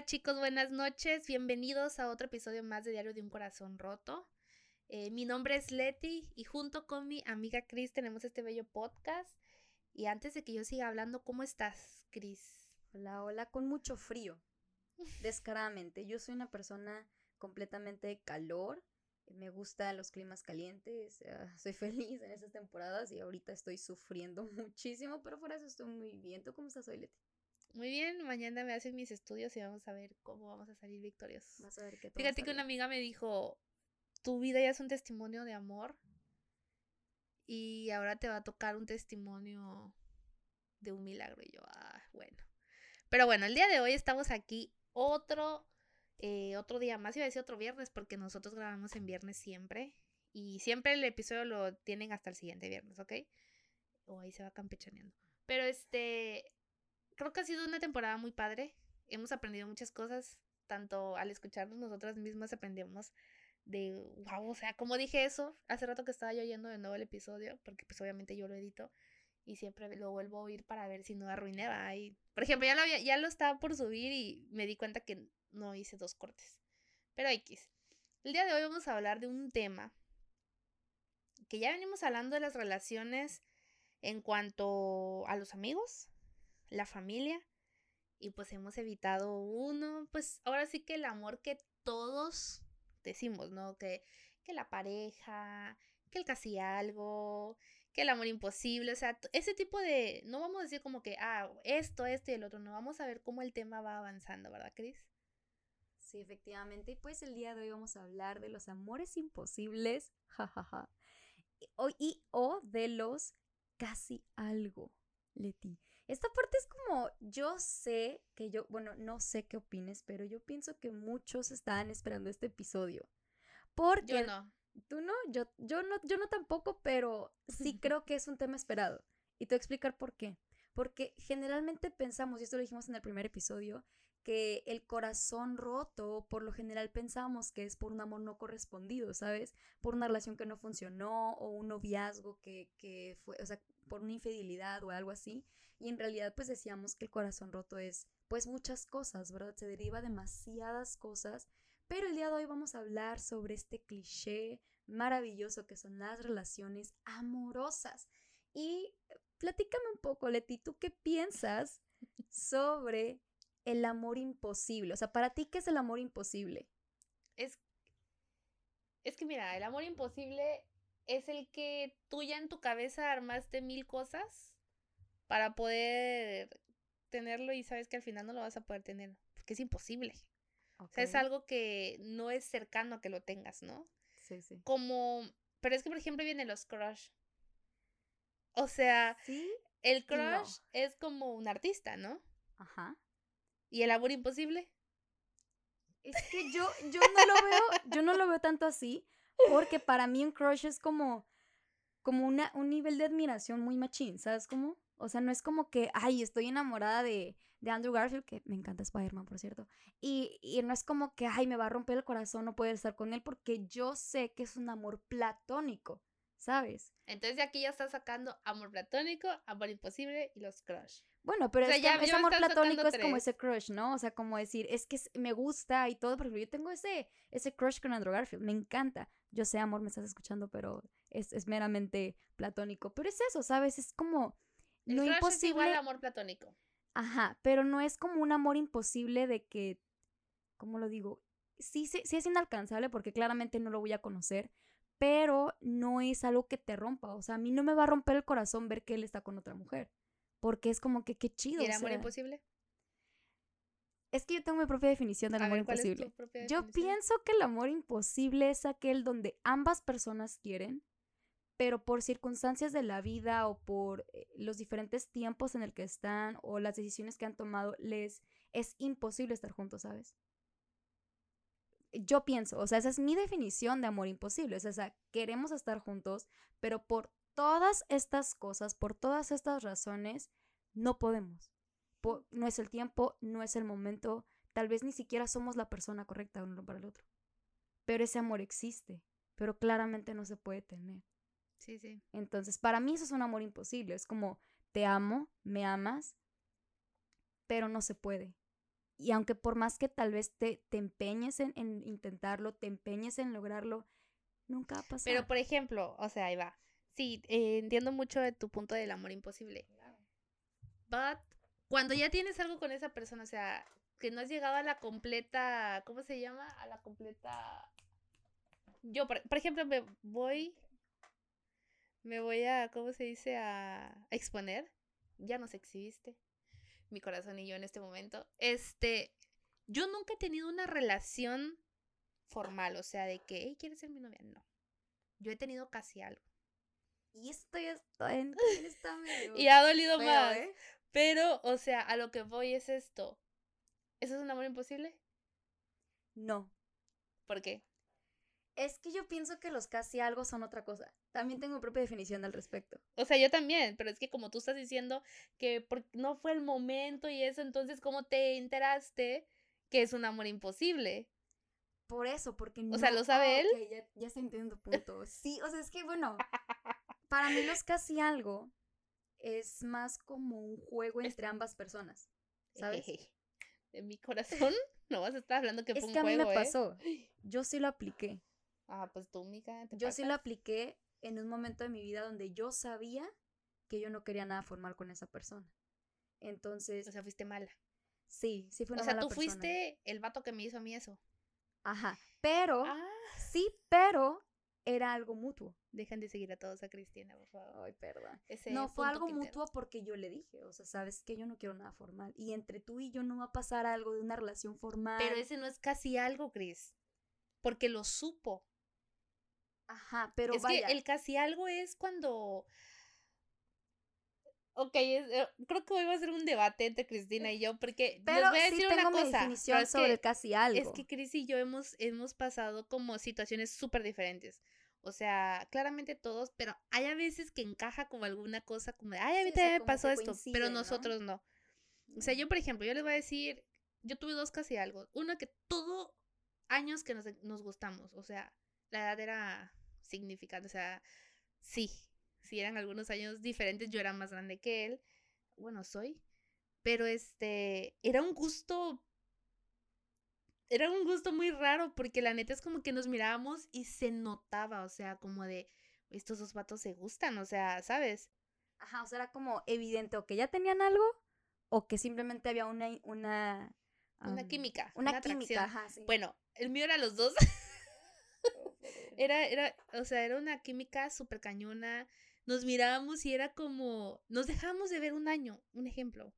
Hola chicos, buenas noches. Bienvenidos a otro episodio más de Diario de un Corazón Roto. Eh, mi nombre es Leti y junto con mi amiga Cris tenemos este bello podcast. Y antes de que yo siga hablando, ¿cómo estás, Cris? Hola, hola, con mucho frío. Descaradamente. Yo soy una persona completamente de calor. Me gustan los climas calientes. ah, soy feliz en esas temporadas y ahorita estoy sufriendo muchísimo, pero por eso estoy muy bien. ¿Tú cómo estás hoy, Leti? Muy bien, mañana me hacen mis estudios y vamos a ver cómo vamos a salir victoriosos. Vas a ver qué Fíjate que una amiga me dijo, tu vida ya es un testimonio de amor y ahora te va a tocar un testimonio de un milagro. Y yo, ah, bueno. Pero bueno, el día de hoy estamos aquí otro, eh, otro día más, iba a decir otro viernes porque nosotros grabamos en viernes siempre y siempre el episodio lo tienen hasta el siguiente viernes, ¿ok? O ahí se va campechaneando. Pero este, creo que ha sido una temporada muy padre. Hemos aprendido muchas cosas, tanto al escucharnos nosotras mismas aprendemos de, wow, o sea, como dije eso, hace rato que estaba yo oyendo de nuevo el episodio, porque pues obviamente yo lo edito y siempre lo vuelvo a oír para ver si no arruiné. Y, por ejemplo, ya lo, había- ya lo estaba por subir y me di cuenta que no hice dos cortes. Pero X. El día de hoy vamos a hablar de un tema que ya venimos hablando de las relaciones en cuanto a los amigos, la familia, y pues hemos evitado uno, pues ahora sí que el amor que todos decimos, ¿no? Que, que la pareja, que el casi algo, que el amor imposible, o sea, ese tipo de, no vamos a decir como que, ah, esto, esto y el otro, no, vamos a ver cómo el tema va avanzando, ¿verdad, Cris? Sí, efectivamente. Y pues el día de hoy vamos a hablar de los amores imposibles, jajaja. y- y o de los casi algo, Leti. Esta parte es como, yo sé que yo, bueno, no sé qué opines, pero yo pienso que muchos estaban esperando este episodio. Porque Yo no. Tú no, yo, yo no, yo no tampoco, pero sí creo que es un tema esperado. Y te voy a explicar por qué. Porque generalmente pensamos, y esto lo dijimos en el primer episodio, que el corazón roto, por lo general pensamos que es por un amor no correspondido, ¿sabes? Por una relación que no funcionó o un noviazgo que, que fue, o sea, por una infidelidad o algo así. Y en realidad pues decíamos que el corazón roto es pues muchas cosas, ¿verdad? Se deriva demasiadas cosas. Pero el día de hoy vamos a hablar sobre este cliché maravilloso que son las relaciones amorosas. Y platícame un poco, Leti, ¿tú qué piensas sobre el amor imposible? O sea, para ti, ¿qué es el amor imposible? Es, es que mira, el amor imposible es el que tú ya en tu cabeza armaste mil cosas para poder tenerlo y sabes que al final no lo vas a poder tener, porque es imposible. O sea, es algo que no es cercano a que lo tengas, ¿no? Sí, sí. Como, pero es que por ejemplo vienen los crush. O sea, Sí, el no. crush es como un artista, ¿no? ajá. Y el amor imposible. Es que yo, yo no lo veo, yo no lo veo tanto así, porque para mí un crush es como, como una, un nivel de admiración muy machín, ¿sabes cómo? O sea, no es como que, ay, estoy enamorada de, de Andrew Garfield, que me encanta Spider-Man, por cierto, y, y no es como que, ay, me va a romper el corazón no poder estar con él, porque yo sé que es un amor platónico, ¿sabes? Entonces aquí ya estás sacando amor platónico, amor imposible y los crush. Bueno, pero O sea, es ya- ese amor platónico es como ese crush, ¿no? O sea, como decir, es que me gusta y todo, pero yo tengo ese, ese crush con Andrew Garfield, me encanta. Yo sé, amor, me estás escuchando, pero es, es meramente platónico. Pero es eso, ¿sabes? Es como El lo crush es imposible. igual a amor platónico. Ajá, pero no es como un amor imposible de que, ¿cómo lo digo? Sí, sí, sí es inalcanzable porque claramente no lo voy a conocer, pero no es algo que te rompa. O sea, a mí no me va a romper el corazón ver que él está con otra mujer. Porque es como que qué chido. ¿Y el o amor sea. imposible? Es que yo tengo mi propia definición del A amor ver, ¿cuál es tu imposible. propia Yo pienso que el amor imposible es aquel donde ambas personas quieren, pero por circunstancias de la vida o por eh, los diferentes tiempos en el que están o las decisiones que han tomado, les es imposible estar juntos, ¿sabes? Yo pienso, o sea, esa es mi definición de amor imposible. O sea, queremos estar juntos, pero por todas estas cosas, por todas estas razones, no podemos. Po- no es el tiempo, no es el momento, tal vez ni siquiera somos la persona correcta uno para el otro. Pero ese amor existe, pero claramente no se puede tener. Sí, sí. Entonces, para mí eso es un amor imposible. Es como, te amo, me amas, pero no se puede. y aunque por más que tal vez te, te empeñes en, en intentarlo, te empeñes en lograrlo, nunca va a pasar. Pero, por ejemplo, o sea, ahí va. Sí, eh, entiendo mucho de tu punto del amor imposible. But, cuando ya tienes algo con esa persona, o sea, que no has llegado a la completa, ¿cómo se llama? A la completa... Yo, por, por ejemplo, me voy, me voy a, ¿cómo se dice? A exponer. Ya nos exhibiste, mi corazón y yo en este momento. Este, yo nunca he tenido una relación formal, o sea, de que, hey, ¿quieres ser mi novia? No. Yo he tenido casi algo. Y esto ya está, en, está medio Y ha dolido feo, más. ¿eh? Pero, o sea, a lo que voy es esto. ¿Eso es un amor imposible? No. ¿Por qué? Es que yo pienso que los casi algo son otra cosa. También tengo mi propia definición al respecto. O sea, yo también, pero es que como tú estás diciendo que por- no fue el momento y eso, entonces, ¿cómo te enteraste que es un amor imposible? Por eso, porque no. O sea, ¿lo sabe él? ok, ya, ya estoy entendiendo tu punto. Sí, o sea, es que bueno, para mí los casi algo es más como un juego entre ambas personas. ¿Sabes? De mi corazón, no vas a estar hablando que Es fue un que a mí me ¿eh? pasó. Yo sí lo apliqué. Ah, pues tú, mica, ¿te Yo sí lo apliqué en un momento de mi vida donde yo sabía que yo no quería nada formal con esa persona. Entonces, O sea, fuiste mala. sí, sí fue una O sea, mala tú persona. fuiste el vato que me hizo a mí eso. Ajá, pero, Ah, sí, pero era algo mutuo. dejen de seguir a todos a Cristina, por favor. Ay, perdón. Ese No, fue algo mutuo porque yo le dije, o sea, sabes que yo no quiero nada formal. Y entre tú y yo no va a pasar algo de una relación formal. Pero ese no es casi algo, Cris. Porque lo supo. Ajá, pero es vaya. que el casi algo es cuando. Ok, es- eh, creo que hoy va a ser un debate entre Cristina y yo, porque Pero les voy a sí decir tengo una mi cosa. definición pero es sobre que- casi algo. Es que Cris y yo hemos, hemos pasado como situaciones súper diferentes. O sea, claramente todos, pero hay a veces que encaja como alguna cosa, como de, ay, a mí Sí, o sea, también me pasó esto, coincide, pero ¿no? nosotros no. O sea, yo, por ejemplo, yo les voy a decir, yo tuve dos casi algo. Uno que todo años que nos, nos gustamos, o sea, la edad era significante, o sea, sí, sí eran algunos años diferentes, yo era más grande que él, bueno, soy, pero este, era un gusto, era un gusto muy raro, porque la neta es como que nos mirábamos y se notaba, o sea, como de, estos dos vatos se gustan, o sea, ¿sabes? Ajá, o sea, era como evidente o que ya tenían algo o que simplemente había una una Una química, Una, una química, atracción. ajá, sí. Bueno, el mío era los dos. Era, era, o sea, era una química súper cañona. Nos mirábamos y era como, nos dejábamos de ver un año, un ejemplo.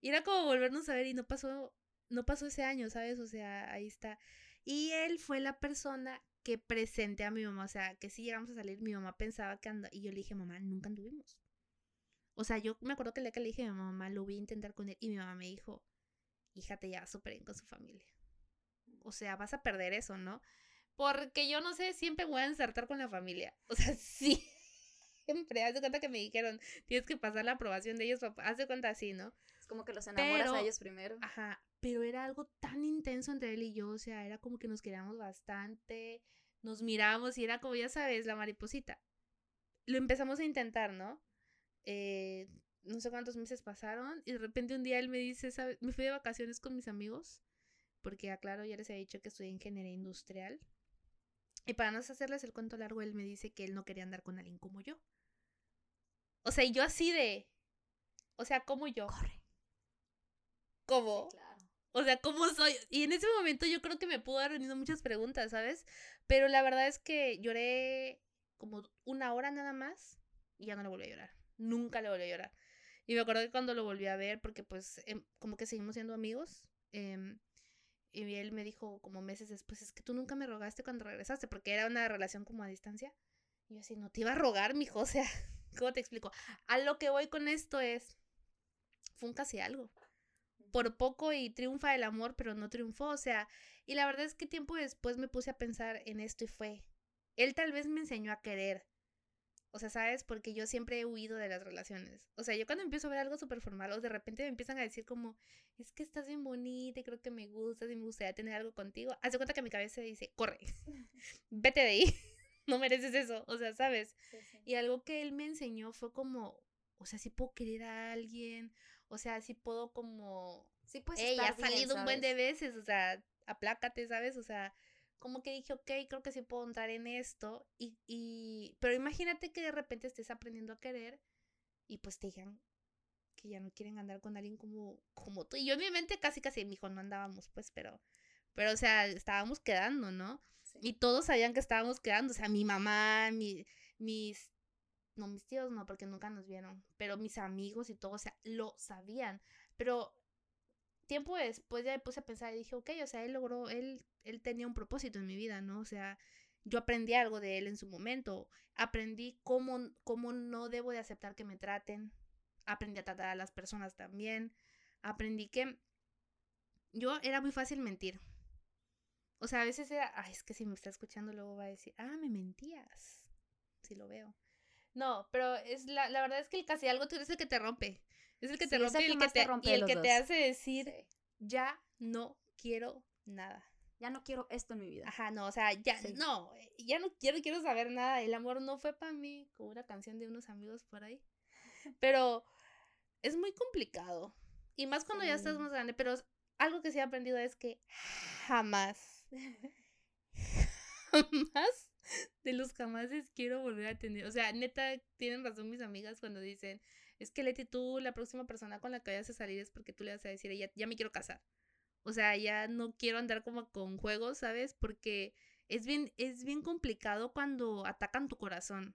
Y era como volvernos a ver y no pasó, no pasó ese año, ¿sabes? O sea, ahí está. Y él fue la persona que presenté a mi mamá, o sea, que si llegamos a salir, mi mamá pensaba que anda, y yo le dije, mamá, nunca anduvimos. O sea, yo me acuerdo que el que le dije a mi mamá, lo voy a intentar con él, y mi mamá me dijo, hija, te llevas súper bien con su familia. O sea, vas a perder eso, ¿no? Porque yo no sé, siempre voy a ensartar con la familia. O sea, sí. Siempre. Haz de cuenta que me dijeron, tienes que pasar la aprobación de ellos, papá. Haz de cuenta así, ¿no? Es como que los enamoras pero- a ellos primero. Ajá. Pero era algo tan intenso entre él y yo. O sea, era como que nos queríamos bastante. Nos miramos y era como, ya sabes, la mariposita. Lo empezamos a intentar, ¿no? Eh, no sé cuántos meses pasaron. Y de repente un día él me dice, ¿sabes? Me fui de vacaciones con mis amigos. Porque, aclaro, ya les había dicho que estudié ingeniería industrial. Y para no hacerles el cuento largo, él me dice que él no quería andar con alguien como yo. O sea, y yo así de. O sea, como yo. Corre. ¿Cómo? Sí, claro. O sea, ¿cómo soy? Y en ese momento yo creo que me pudo haber venido muchas preguntas, ¿sabes? Pero la verdad es que lloré como una hora nada más y ya no le volví a llorar. Nunca le volví a llorar. Y me acuerdo que cuando lo volví a ver, porque pues em, como que seguimos siendo amigos, em, y él me dijo como meses después, es que tú nunca me rogaste cuando regresaste, porque era una relación como a distancia. Y yo así, no te iba a rogar, mijo, o sea, ¿cómo te explico? A lo que voy con esto es, fue un casi algo por poco y triunfa el amor, pero no triunfó, o sea, y la verdad es que tiempo después me puse a pensar en esto y fue, él tal vez me enseñó a querer, o sea, ¿sabes? Porque yo siempre he huido de las relaciones, o sea, yo cuando empiezo a ver algo súper formal, o de repente me empiezan a decir como, es que estás bien bonita y creo que me gustas y me gustaría tener algo contigo, hace cuenta que mi cabeza dice, corre, vete de ahí, no mereces eso, o sea, ¿sabes? Sí, sí. Y algo que él me enseñó fue como, o sea, si puedo querer a alguien, O sea, sí puedo como... Sí, pues. Estar ha salido un buen de veces, o sea, aplácate, ¿sabes? O sea, como que dije, ok, creo que sí puedo entrar en esto. Y, y... Pero imagínate que de repente estés aprendiendo a querer y pues te digan que ya no quieren andar con alguien como, como tú. Y yo en mi mente casi, casi, mi hijo, no andábamos, pues, pero... Pero, o sea, estábamos quedando, ¿no? Sí. Y todos sabían que estábamos quedando. O sea, mi mamá, mi, mis. No, mis tíos no, porque nunca nos vieron. Pero mis amigos y todo, o sea, lo sabían. Pero tiempo después ya me puse a pensar y dije, ok, o sea, él logró, él, él tenía un propósito en mi vida, ¿no? O sea, yo aprendí algo de él en su momento. Aprendí cómo, cómo no debo de aceptar que me traten. Aprendí a tratar a las personas también. Aprendí que yo era muy fácil mentir. O sea, a veces era, ay, es que si me está escuchando luego va a decir, ah, me mentías. Si lo veo. No, pero es la, la verdad es que el casi algo tú eres el que te rompe. Es el que te Sí, rompe el y que el que te te, rompe y de el que te hace decir, Sí. ya no quiero nada. Ya no quiero esto en mi vida. Ajá, no, o sea, ya, Sí. no, eh, ya no quiero, quiero saber nada. El amor no fue para mí, como una canción de unos amigos por ahí. Pero es muy complicado. Y más cuando ya estás más grande. Pero algo que sí he aprendido es que jamás, jamás de los jamases quiero volver a tener. O sea, neta, tienen razón mis amigas cuando dicen, es que Leti, tú, la próxima persona con la que vayas a salir es porque tú le vas a decir, ya, ya me quiero casar. O sea, ya no quiero andar como con juegos, ¿sabes? Porque es bien, es bien complicado cuando atacan tu corazón.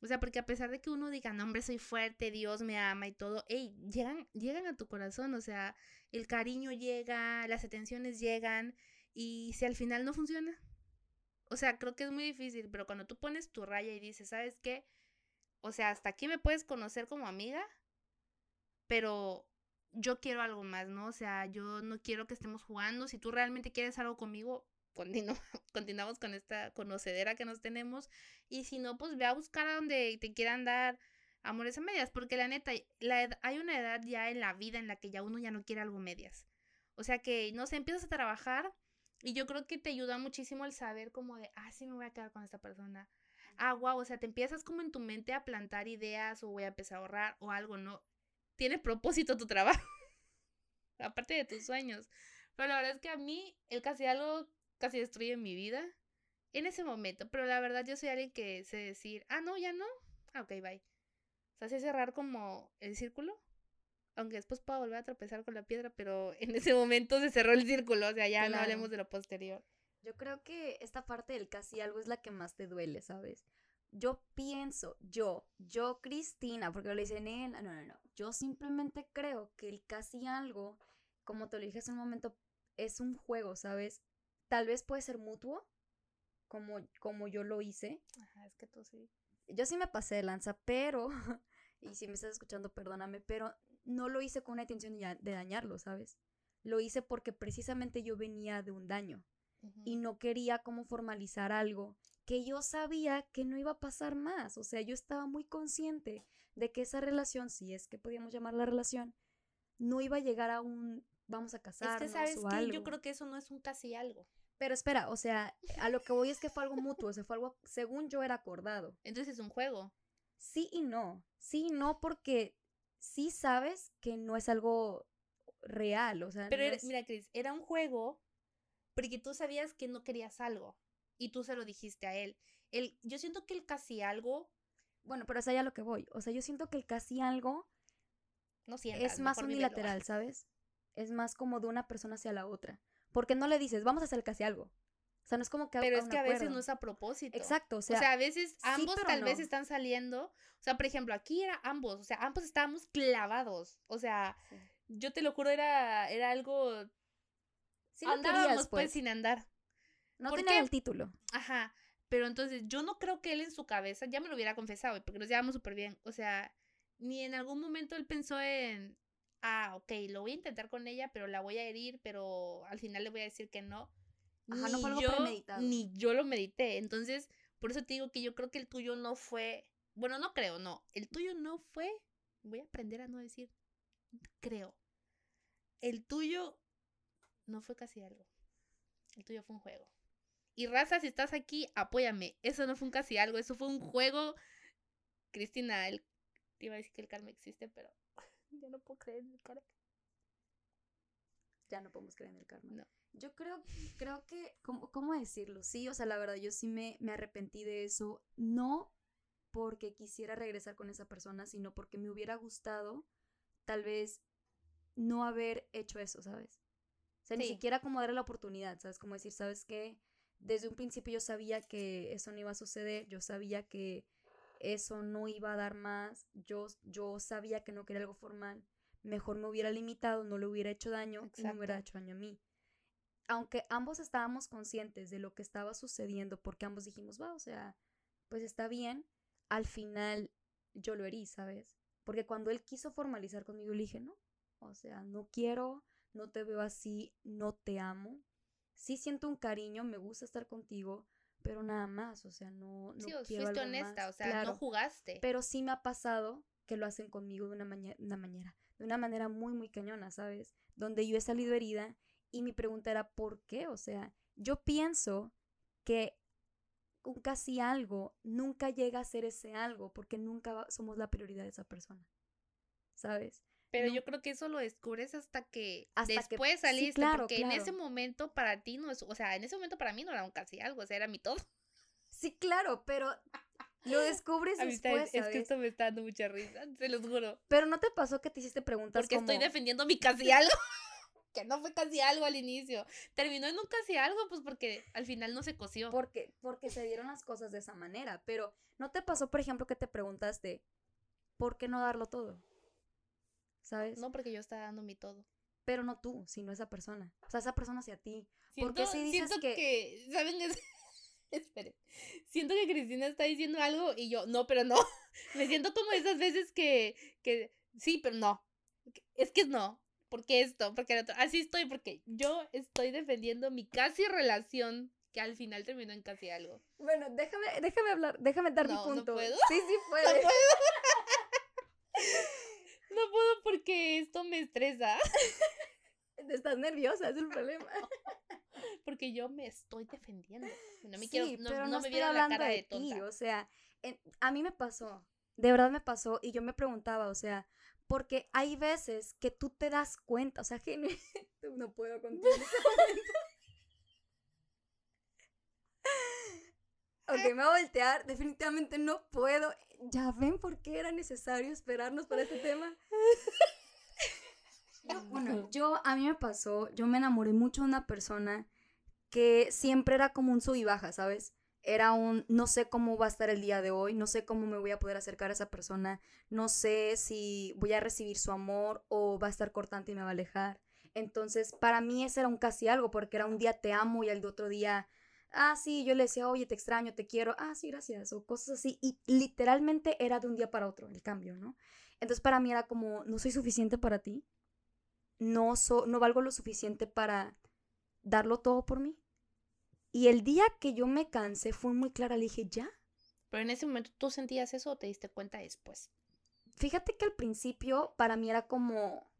O sea, porque a pesar de que uno diga, no, hombre, soy fuerte, Dios me ama y todo, hey, llegan, llegan a tu corazón, o sea, el cariño llega, las atenciones llegan, y si al final no funciona, o sea, creo que es muy difícil, pero cuando tú pones tu raya y dices, ¿sabes qué? O sea, hasta aquí me puedes conocer como amiga, pero yo quiero algo más, ¿no? O sea, yo no quiero que estemos jugando. Si tú realmente quieres algo conmigo, continu continuamos con esta conocedera que nos tenemos. Y si no, pues ve a buscar a donde te quieran dar amores a medias. Porque la neta, la hay una edad ya en la vida en la que ya uno ya no quiere algo medias. O sea que, no sé, empiezas a trabajar y yo creo que te ayuda muchísimo el saber como de, ah, sí me voy a quedar con esta persona. Ah, wow, o sea, te empiezas como en tu mente a plantar ideas o voy a empezar a ahorrar o algo, ¿no? Tiene propósito tu trabajo. Aparte de tus sueños. Pero la verdad es que a mí el casi algo casi destruye mi vida en ese momento. Pero la verdad yo soy alguien que sé decir, ah, no, ya no. Ah, ok, bye. O sea, sé cerrar como el círculo. Aunque después pueda volver a tropezar con la piedra, pero en ese momento se cerró el círculo. O sea, ya no hablemos de lo posterior. Yo creo que esta parte del casi algo es la que más te duele, ¿sabes? Yo pienso, yo, yo Cristina, porque lo dicen él, no, no, no. Yo simplemente creo que el casi algo, como te lo dije hace un momento, es un juego, ¿sabes? Tal vez puede ser mutuo, como, como yo lo hice. Ajá, es que tú sí. Yo sí me pasé de lanza, pero, y si me estás escuchando, perdóname, pero no lo hice con una intención de dañarlo, ¿sabes? Lo hice porque precisamente yo venía de un daño y no quería como formalizar algo que yo sabía que no iba a pasar más. O sea, yo estaba muy consciente de que esa relación, si es que podíamos llamar la relación, no iba a llegar a un vamos a Es casarnos que sabes o que algo. yo creo que eso no es un casi algo. Pero espera, o sea, a lo que voy es que fue algo mutuo, o sea, fue algo según yo era acordado. Entonces es un juego. Sí y no. Sí y no porque sí sabes que no es algo real, o sea, Pero no era- es- mira, Cris, era un juego porque tú sabías que no querías algo y tú se lo dijiste a él. El, yo siento que el casi algo, bueno, pero es allá lo que voy. O sea, yo siento que el casi algo no sientas, es más vívelo. unilateral, ¿sabes? Es más como de una persona hacia la otra. Porque no le dices, vamos a hacer casi algo. O sea, no es como que Pero es que a veces no es a propósito. Exacto, o O sea, a veces ambos tal vez están saliendo. O sea, por ejemplo, aquí era ambos. O sea, ambos estábamos clavados. O sea, sí. yo te lo juro, era, era algo. Sí andábamos querías, pues pues. sin andar. no ¿por tenía qué? el título. Ajá. Pero entonces yo no creo que él en su cabeza ya me lo hubiera confesado, porque nos llevamos súper bien. O sea, ni en algún momento él pensó en, ah, ok, lo voy a intentar con ella, pero la voy a herir, pero al final le voy a decir que no. Ajá, no fue algo yo, premeditado. Ni yo lo medité. Entonces, por eso te digo que yo creo que el tuyo no fue, bueno, no creo, no. El tuyo no fue, voy a aprender a no decir, creo. El tuyo no fue casi algo. El tuyo fue un juego. Y raza, si estás aquí, apóyame. Eso no fue un casi algo, eso fue un juego. Cristina, el... te iba a decir que el karma existe, pero Ya no puedo creer en el karma. Ya no podemos creer en el karma. No. Yo creo, creo que, ¿cómo, ¿cómo decirlo? Sí, o sea, la verdad, yo sí me, me arrepentí de eso. No porque quisiera regresar con esa persona, sino porque me hubiera gustado tal vez no haber hecho eso, ¿sabes? O sea, ni siquiera como darle la oportunidad, ¿sabes? Como decir, ¿sabes qué? Desde un principio yo sabía que eso no iba a suceder, yo sabía que eso no iba a dar más, yo, yo sabía que no quería algo formal, mejor me hubiera limitado, no le hubiera hecho daño y no me hubiera hecho daño a mí. Aunque ambos estábamos conscientes de lo que estaba sucediendo, porque ambos dijimos, va, o sea, pues está bien, al final yo lo herí, ¿sabes? Porque cuando él quiso formalizar conmigo, le dije, no, o sea, no quiero, no te veo así, no te amo. Sí siento un cariño, me gusta estar contigo, pero nada más, o sea, no, no Sí, quiero fuiste algo honesta, más. o sea, Claro, no jugaste. pero sí me ha pasado que lo hacen conmigo de una, maña- una manera, de una manera muy, muy cañona, ¿sabes? Donde yo he salido herida y mi pregunta era, ¿por qué? O sea, yo pienso que un casi algo nunca llega a ser ese algo porque nunca somos la prioridad de esa persona, ¿sabes? Pero no- yo creo que eso lo descubres hasta que Hasta que- después sí, saliste, claro, porque en ese momento para ti no es, o sea, en ese momento para mí no era un casi algo, o sea, era mi todo. Sí, claro, pero lo descubres Amistades, después, es ¿sabes? que esto me está dando mucha risa, se los juro. Pero ¿no te pasó que te hiciste preguntas Porque estoy defendiendo mi casi algo. que no fue casi algo al inicio. Terminó en un casi algo, pues porque al final no se coció. porque, porque se dieron las cosas de esa manera. Pero ¿no te pasó, por ejemplo, que te preguntaste, ¿por qué no darlo todo? ¿Sabes? No porque yo estaba dando mi todo. Pero no tú, sino esa persona. O sea, esa persona hacia ti. Siento, Porque si dices siento que- que... ¿Saben? Es- Esperen. Siento que Cristina está diciendo algo y yo, no, pero no. Me siento como esas veces que, que sí, pero no. Es que no. Porque esto, porque el otro. Así estoy, porque yo estoy defendiendo mi casi relación que al final terminó en casi algo. Bueno, déjame, déjame hablar, déjame dar No, mi no punto. puedo. Sí, sí No puedes. puedo. No puedo porque esto me estresa. Estás nerviosa, es el problema. Porque yo me estoy defendiendo. No me sí, quiero, no, pero no no, me estoy vieron la hablando cara de, de ti, tonta. o sea, en- a mí me pasó, de verdad me pasó, y yo me preguntaba, o sea, porque hay veces que tú te das cuenta, o sea, que no puedo contigo. Ok, me voy a voltear, definitivamente no puedo. Ya ven por qué era necesario esperarnos para este tema. Yo, bueno, yo, a mí me pasó, yo me enamoré mucho de una persona que siempre era como un sub y baja, ¿sabes? Era un, no sé cómo va a estar el día de hoy, no sé cómo me voy a poder acercar a esa persona, no sé si voy a recibir su amor o va a estar cortante y me va a alejar. Entonces, para mí ese era un casi algo, porque era un día te amo y al de otro día, ah, sí, yo le decía, oye, te extraño, te quiero, ah, sí, gracias, o cosas así. Y literalmente era de un día para otro el cambio, ¿no? Entonces, para mí era como, no soy suficiente para ti, no, so- no valgo lo suficiente para darlo todo por mí. Y el día que yo me cansé fue muy clara, le dije, ya. Pero en ese momento tú sentías eso o te diste cuenta después. Fíjate que al principio para mí era como,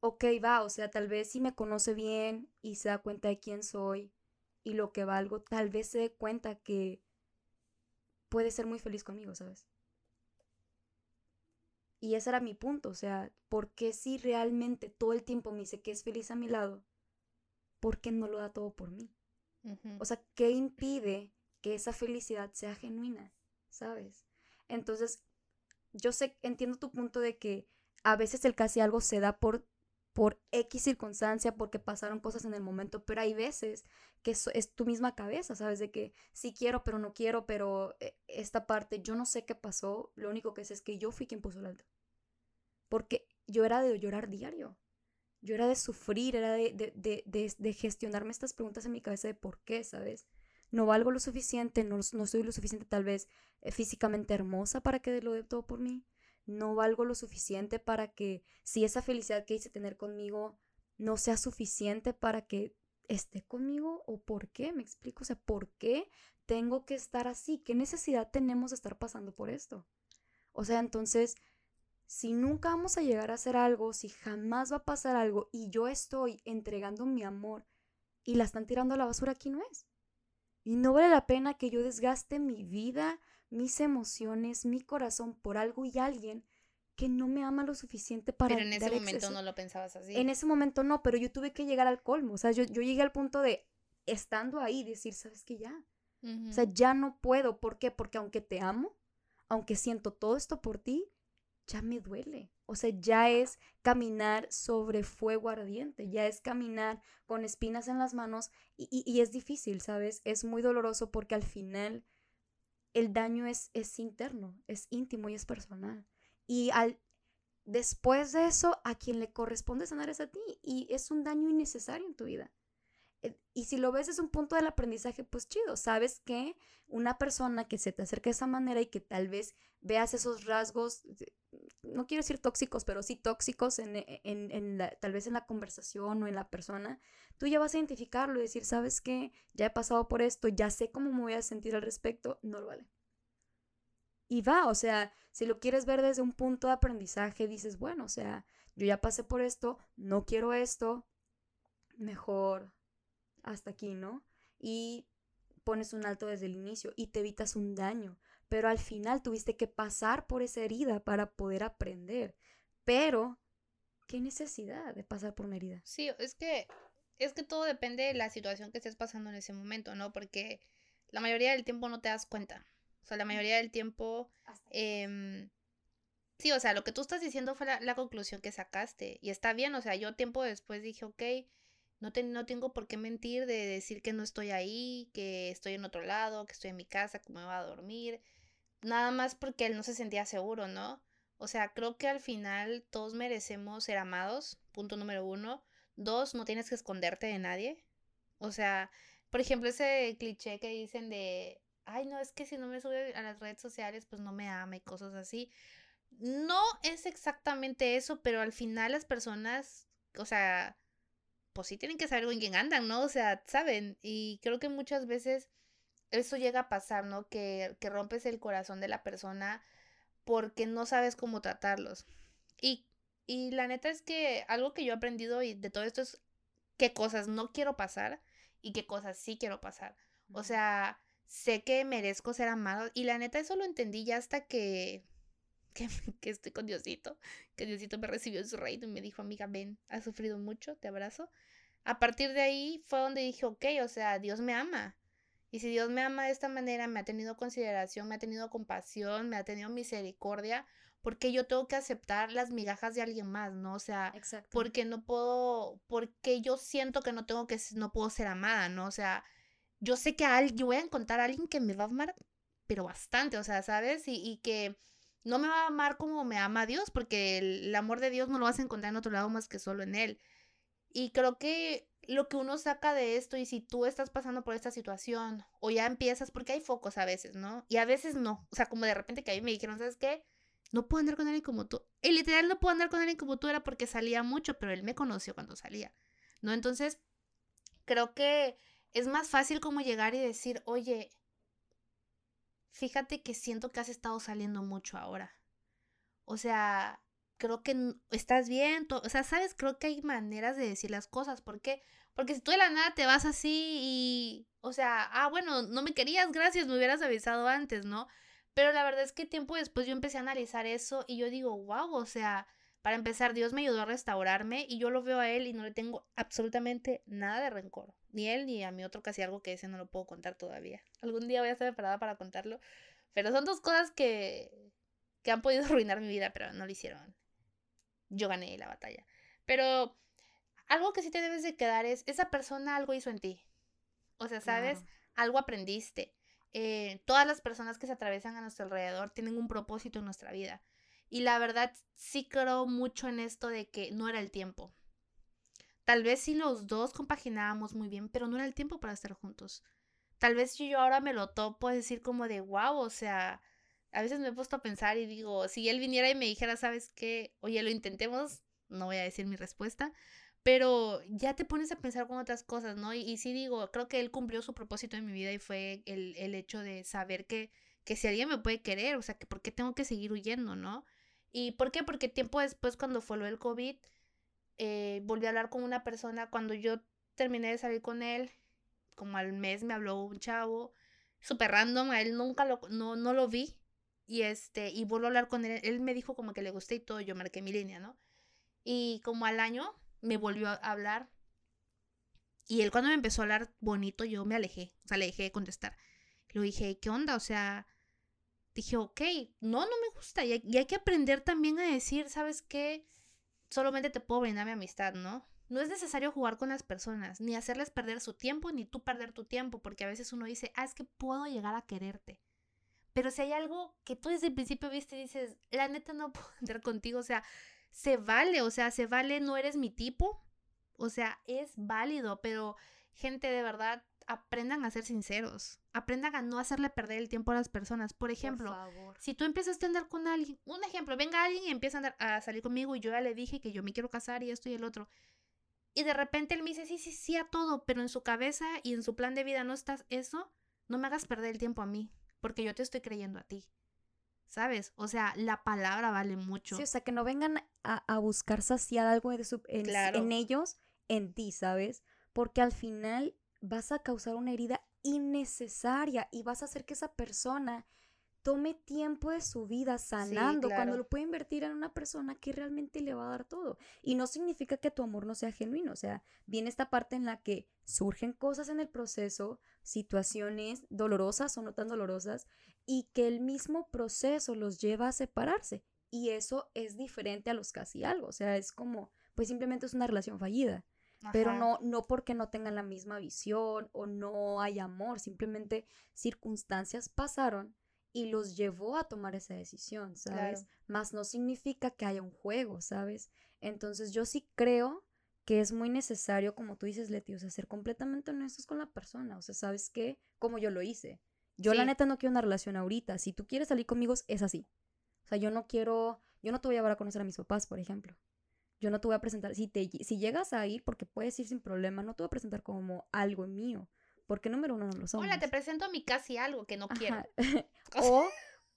ok, va, o sea, tal vez si me conoce bien y se da cuenta de quién soy y lo que valgo, tal vez se dé cuenta que puede ser muy feliz conmigo, ¿sabes? Y ese era mi punto, o sea, ¿por qué si realmente todo el tiempo me dice que es feliz a mi lado? ¿Por qué no lo da todo por mí? O sea, ¿qué impide que esa felicidad sea genuina? ¿Sabes? Entonces, yo sé, entiendo tu punto de que a veces el casi algo se da por, por X circunstancia, porque pasaron cosas en el momento, pero hay veces que eso es tu misma cabeza, ¿sabes? De que sí quiero, pero no quiero, pero eh, esta parte, yo no sé qué pasó, lo único que sé es que yo fui quien puso el alto. Porque yo era de llorar diario. Yo era de sufrir, era de, de, de, de, de gestionarme estas preguntas en mi cabeza de por qué, ¿sabes? No valgo lo suficiente, no, no soy lo suficiente tal vez eh, físicamente hermosa para que lo dé todo por mí. No valgo lo suficiente para que si esa felicidad que hice tener conmigo no sea suficiente para que esté conmigo o por qué, me explico, o sea, ¿por qué tengo que estar así? ¿Qué necesidad tenemos de estar pasando por esto? O sea, entonces, si nunca vamos a llegar a hacer algo, si jamás va a pasar algo y yo estoy entregando mi amor y la están tirando a la basura, aquí no es. Y no vale la pena que yo desgaste mi vida, mis emociones, mi corazón por algo y alguien que no me ama lo suficiente para Pero en ese dar momento exceso. no lo pensabas así. En ese momento no, pero yo tuve que llegar al colmo. O sea, yo, yo llegué al punto de, estando ahí, decir, ¿sabes qué? Ya. O sea, ya no puedo. ¿Por qué? Porque aunque te amo, aunque siento todo esto por ti, ya me duele. O sea, ya es caminar sobre fuego ardiente, ya es caminar con espinas en las manos y, y- y es difícil, ¿sabes? Es muy doloroso porque al final el daño es, es interno, es íntimo y es personal. Y al, después de eso, a quien le corresponde sanar es a ti y es un daño innecesario en tu vida. Eh, Y si lo ves desde un punto del aprendizaje, pues chido, sabes que una persona que se te acerca de esa manera y que tal vez veas esos rasgos, no quiero decir tóxicos, pero sí tóxicos en, e- en- en tal vez en la conversación o en la persona, tú ya vas a identificarlo y decir, sabes que ya he pasado por esto, ya sé cómo me voy a sentir al respecto, no lo vale. Y va, o sea, si lo quieres ver desde un punto de aprendizaje, dices, bueno, o sea, yo ya pasé por esto, no quiero esto, mejor hasta aquí, ¿no? Y pones un alto desde el inicio y te evitas un daño. Pero al final tuviste que pasar por esa herida para poder aprender. Pero, ¿qué necesidad de pasar por una herida? Sí, es que es que todo depende de la situación que estés pasando en ese momento, ¿no? Porque la mayoría del tiempo no te das cuenta. O sea, la mayoría del tiempo Em, sí, o sea, lo que tú estás diciendo fue la, la conclusión que sacaste. Y está bien, o sea, yo tiempo después dije, ok, no, te- no tengo por qué mentir de decir que no estoy ahí, que estoy en otro lado, que estoy en mi casa, que me voy a dormir. Nada más porque él no se sentía seguro, ¿no? O sea, creo que al final todos merecemos ser amados, punto número uno. Dos, no tienes que esconderte de nadie. O sea, por ejemplo, ese cliché que dicen de, ay, no, es que si no me sube a las redes sociales, pues no me ama y cosas así. No es exactamente eso, pero al final las personas, o sea, pues sí tienen que saber con quién andan, ¿no? O sea, saben. Y creo que muchas veces eso llega a pasar, ¿no? Que, que rompes el corazón de la persona porque no sabes cómo tratarlos. Y, y la neta es que algo que yo he aprendido y de todo esto es qué cosas no quiero pasar y qué cosas sí quiero pasar. O sea, sé que merezco ser amado y la neta eso lo entendí ya hasta que, que, que estoy con Diosito, que Diosito me recibió en su reino y me dijo, amiga, ven, has sufrido mucho, te abrazo. A partir de ahí fue donde dije, ok, o sea, Dios me ama. Y si Dios me ama de esta manera, me ha tenido consideración, me ha tenido compasión, me ha tenido misericordia, porque yo tengo que aceptar las migajas de alguien más, ¿no? O sea, Exacto. porque no puedo, porque yo siento que no tengo que, no puedo ser amada, ¿no? O sea, yo sé que a alguien, yo voy a encontrar a alguien que me va a amar, pero bastante, o sea, ¿sabes? Y, y que no me va a amar como me ama Dios, porque el, el amor de Dios no lo vas a encontrar en otro lado más que solo en Él. Y creo que lo que uno saca de esto, y si tú estás pasando por esta situación, o ya empiezas, porque hay focos a veces, ¿no? Y a veces no. O sea, como de repente que a mí me dijeron, ¿sabes qué? No puedo andar con alguien como tú. Y literal no puedo andar con alguien como tú era porque salía mucho, pero él me conoció cuando salía, ¿no? Entonces, creo que es más fácil como llegar y decir, oye, fíjate que siento que has estado saliendo mucho ahora. O sea, creo que estás bien, o sea, sabes, creo que hay maneras de decir las cosas. ¿Por qué? Porque si tú de la nada te vas así y, o sea, ah, bueno, no me querías, gracias, me hubieras avisado antes, ¿no? Pero la verdad es que tiempo después yo empecé a analizar eso y yo digo, wow, o sea, para empezar, Dios me ayudó a restaurarme y yo lo veo a él y no le tengo absolutamente nada de rencor. Ni él ni a mi otro casi algo que ese no lo puedo contar todavía. Algún día voy a estar preparada para contarlo. Pero son dos cosas que, que han podido arruinar mi vida, pero no lo hicieron. Yo gané la batalla. Pero algo que sí te debes de quedar es, esa persona algo hizo en ti. O sea, ¿sabes? Claro. Algo aprendiste. Eh, todas las personas que se atraviesan a nuestro alrededor tienen un propósito en nuestra vida. Y la verdad sí creo mucho en esto de que no era el tiempo. Tal vez sí los dos compaginábamos muy bien, pero no era el tiempo para estar juntos. Tal vez yo ahora me lo topo, es decir, como de wow, o sea, a veces me he puesto a pensar y digo, si él viniera y me dijera, ¿sabes qué? Oye, lo intentemos, no voy a decir mi respuesta, pero ya te pones a pensar con otras cosas, ¿no? Y, sí digo, creo que él cumplió su propósito en mi vida y fue el, el hecho de saber que, que si alguien me puede querer, o sea, que por qué tengo que seguir huyendo, ¿no? ¿Y por qué? Porque tiempo después, cuando fue del COVID, eh, volví a hablar con una persona, cuando yo terminé de salir con él, como al mes me habló un chavo, súper random, a él nunca lo, no, no lo vi, Y este, y vuelvo a hablar con él. Él me dijo como que le gusté y todo. Yo marqué mi línea, ¿no? Y como al año me volvió a hablar. Y él cuando me empezó a hablar bonito, yo me alejé. O sea, le dejé de contestar. Le dije, ¿qué onda? O sea, dije, ok, no, no me gusta. Y hay, y hay que aprender también a decir, ¿sabes qué? Solamente te puedo brindar mi amistad, ¿no? No es necesario jugar con las personas, ni hacerles perder su tiempo, ni tú perder tu tiempo, porque a veces uno dice, ah, es que puedo llegar a quererte. Pero si hay algo que tú desde el principio viste y dices, la neta no puedo andar contigo, o sea, se vale, o sea, se vale, no eres mi tipo, o sea, es válido, pero gente de verdad, aprendan a ser sinceros, aprendan a no hacerle perder el tiempo a las personas. Por ejemplo, si tú empiezas a andar con alguien, un ejemplo, venga alguien y empieza a, andar, a salir conmigo y yo ya le dije que yo me quiero casar y esto y el otro. Y de repente él me dice, sí, sí, sí a todo, pero en su cabeza y en su plan de vida no estás eso, no me hagas perder el tiempo a mí, porque yo te estoy creyendo a ti. ¿Sabes? O sea, la palabra vale mucho. Sí, o sea, que no vengan a, buscar saciar algo de su, en, en ellos, en ti, ¿sabes? Porque al final vas a causar una herida innecesaria y vas a hacer que esa persona tome tiempo de su vida sanando cuando lo puede invertir en una persona que realmente le va a dar todo. Y no significa que tu amor no sea genuino, o sea, viene esta parte en la que surgen cosas en el proceso, situaciones dolorosas o no tan dolorosas, y que el mismo proceso los lleva a separarse. Y eso es diferente a los casi algo, o sea, es como, pues simplemente es una relación fallida. Pero no, no porque no tengan la misma visión o no hay amor, simplemente circunstancias pasaron y los llevó a tomar esa decisión, ¿sabes? Más no significa que haya un juego, ¿sabes? Entonces yo sí creo que es muy necesario, como tú dices, Leti, o sea, ser completamente honestos con la persona, o sea, ¿sabes qué? Como yo lo hice. Yo la neta no quiero una relación ahorita, si tú quieres salir conmigo es así. O sea, yo no quiero, yo no te voy a llevar a conocer a mis papás, por ejemplo. Yo no te voy a presentar, si, te, si llegas a ir, porque puedes ir sin problema, no te voy a presentar como algo mío. Porque número uno no lo somos. Hola, te presento a mi casi algo que no quiero. o,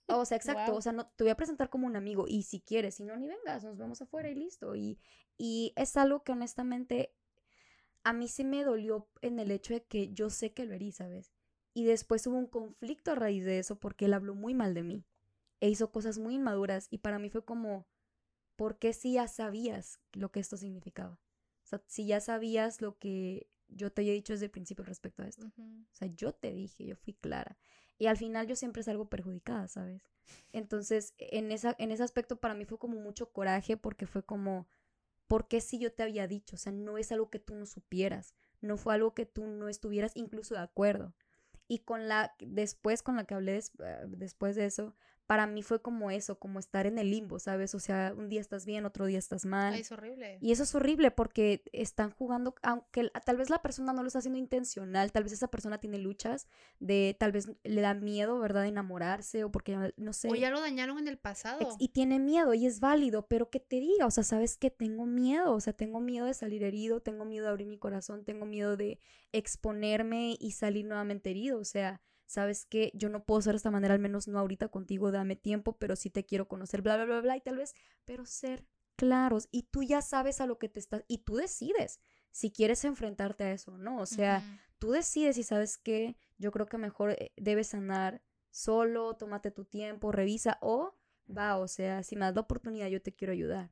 o sea, exacto. O sea, no, te voy a presentar como un amigo. Y si quieres, si no, ni vengas, nos vemos afuera y listo. Y, y es algo que honestamente a mí sí me dolió en el hecho de que yo sé que lo herí, ¿sabes? Y después hubo un conflicto a raíz de eso porque él habló muy mal de mí. E hizo cosas muy inmaduras. Y para mí fue como, ¿por qué si ya sabías lo que esto significaba? O sea, si ya sabías lo que yo te había dicho desde el principio respecto a esto. O sea, yo te dije, yo fui clara. Y al final yo siempre salgo perjudicada, ¿sabes? Entonces, en, esa, en ese aspecto para mí fue como mucho coraje porque fue como, ¿por qué si yo te había dicho? O sea, no es algo que tú no supieras, no fue algo que tú no estuvieras incluso de acuerdo. Y con la, después con la que hablé eh, después de eso, para mí fue como eso, como estar en el limbo, ¿sabes? O sea, un día estás bien, otro día estás mal. es horrible. Y eso es horrible porque están jugando, aunque tal vez la persona no lo está haciendo intencional, tal vez esa persona tiene luchas de, tal vez le da miedo, ¿verdad? De enamorarse o porque, no sé. O ya lo dañaron en el pasado. Y tiene miedo y es válido, pero que te diga, o sea, sabes que tengo miedo, o sea, tengo miedo de salir herido, tengo miedo de abrir mi corazón, tengo miedo de exponerme y salir nuevamente herido, o sea sabes que yo no puedo ser de esta manera, al menos no ahorita contigo, dame tiempo, pero sí te quiero conocer, bla, bla, bla, bla, y tal vez, pero ser claros y tú ya sabes a lo que te estás, y tú decides si quieres enfrentarte a eso o no, o sea, tú decides y sabes que yo creo que mejor eh, debes sanar solo, tómate tu tiempo, revisa o va, o sea, si me das la oportunidad yo te quiero ayudar,